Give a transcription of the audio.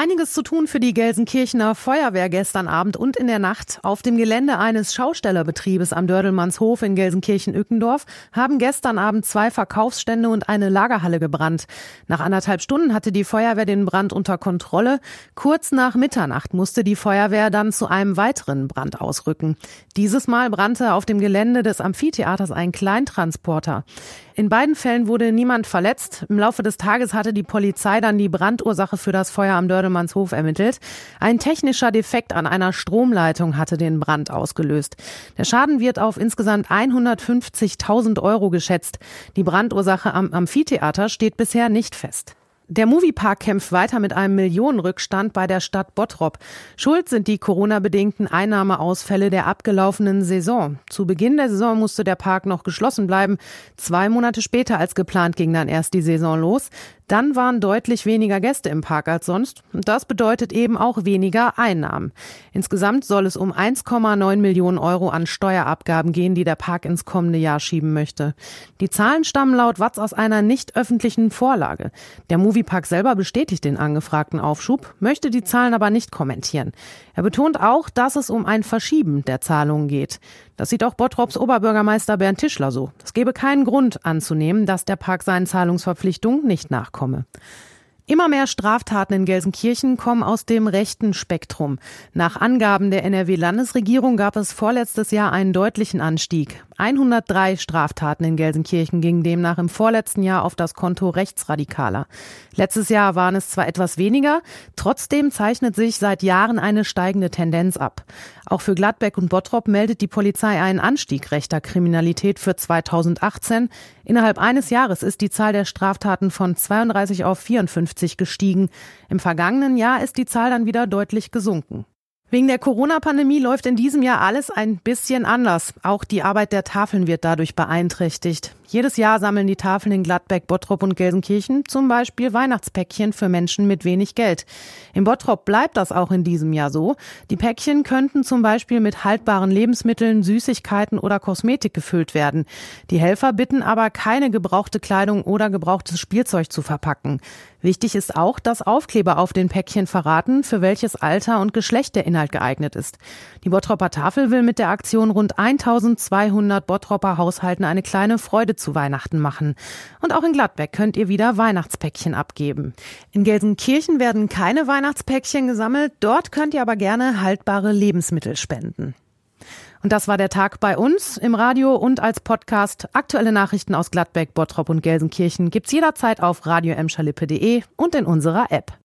Einiges zu tun für die Gelsenkirchener Feuerwehr gestern Abend und in der Nacht. Auf dem Gelände eines Schaustellerbetriebes am Dördelmannshof in Gelsenkirchen-Ückendorf haben gestern Abend zwei Verkaufsstände und eine Lagerhalle gebrannt. Nach anderthalb Stunden hatte die Feuerwehr den Brand unter Kontrolle. Kurz nach Mitternacht musste die Feuerwehr dann zu einem weiteren Brand ausrücken. Dieses Mal brannte auf dem Gelände des Amphitheaters ein Kleintransporter. In beiden Fällen wurde niemand verletzt. Im Laufe des Tages hatte die Polizei dann die Brandursache für das Feuer am Dördemannshof ermittelt. Ein technischer Defekt an einer Stromleitung hatte den Brand ausgelöst. Der Schaden wird auf insgesamt 150.000 Euro geschätzt. Die Brandursache am Amphitheater steht bisher nicht fest. Der Moviepark kämpft weiter mit einem Millionenrückstand bei der Stadt Bottrop. Schuld sind die Corona-bedingten Einnahmeausfälle der abgelaufenen Saison. Zu Beginn der Saison musste der Park noch geschlossen bleiben. Zwei Monate später als geplant ging dann erst die Saison los. Dann waren deutlich weniger Gäste im Park als sonst. Das bedeutet eben auch weniger Einnahmen. Insgesamt soll es um 1,9 Millionen Euro an Steuerabgaben gehen, die der Park ins kommende Jahr schieben möchte. Die Zahlen stammen laut Watz aus einer nicht öffentlichen Vorlage. Der Moviepark selber bestätigt den angefragten Aufschub, möchte die Zahlen aber nicht kommentieren. Er betont auch, dass es um ein Verschieben der Zahlungen geht. Das sieht auch Bottrops Oberbürgermeister Bernd Tischler so. Es gebe keinen Grund anzunehmen, dass der Park seinen Zahlungsverpflichtungen nicht nachkomme. Immer mehr Straftaten in Gelsenkirchen kommen aus dem rechten Spektrum. Nach Angaben der NRW-Landesregierung gab es vorletztes Jahr einen deutlichen Anstieg. 103 Straftaten in Gelsenkirchen gingen demnach im vorletzten Jahr auf das Konto Rechtsradikaler. Letztes Jahr waren es zwar etwas weniger, trotzdem zeichnet sich seit Jahren eine steigende Tendenz ab. Auch für Gladbeck und Bottrop meldet die Polizei einen Anstieg rechter Kriminalität für 2018. Innerhalb eines Jahres ist die Zahl der Straftaten von 32 auf 54 gestiegen. Im vergangenen Jahr ist die Zahl dann wieder deutlich gesunken. Wegen der Corona-Pandemie läuft in diesem Jahr alles ein bisschen anders. Auch die Arbeit der Tafeln wird dadurch beeinträchtigt. Jedes Jahr sammeln die Tafeln in Gladbeck, Bottrop und Gelsenkirchen zum Beispiel Weihnachtspäckchen für Menschen mit wenig Geld. In Bottrop bleibt das auch in diesem Jahr so. Die Päckchen könnten zum Beispiel mit haltbaren Lebensmitteln, Süßigkeiten oder Kosmetik gefüllt werden. Die Helfer bitten aber, keine gebrauchte Kleidung oder gebrauchtes Spielzeug zu verpacken. Wichtig ist auch, dass Aufkleber auf den Päckchen verraten, für welches Alter und Geschlecht der Inhalt geeignet ist. Die Bottropper Tafel will mit der Aktion rund 1200 Bottropper Haushalten eine kleine Freude zu Weihnachten machen. Und auch in Gladbeck könnt ihr wieder Weihnachtspäckchen abgeben. In Gelsenkirchen werden keine Weihnachtspäckchen gesammelt, dort könnt ihr aber gerne haltbare Lebensmittel spenden. Und das war der Tag bei uns im Radio und als Podcast. Aktuelle Nachrichten aus Gladbeck, Bottrop und Gelsenkirchen gibt's jederzeit auf radioemschalippe.de und in unserer App.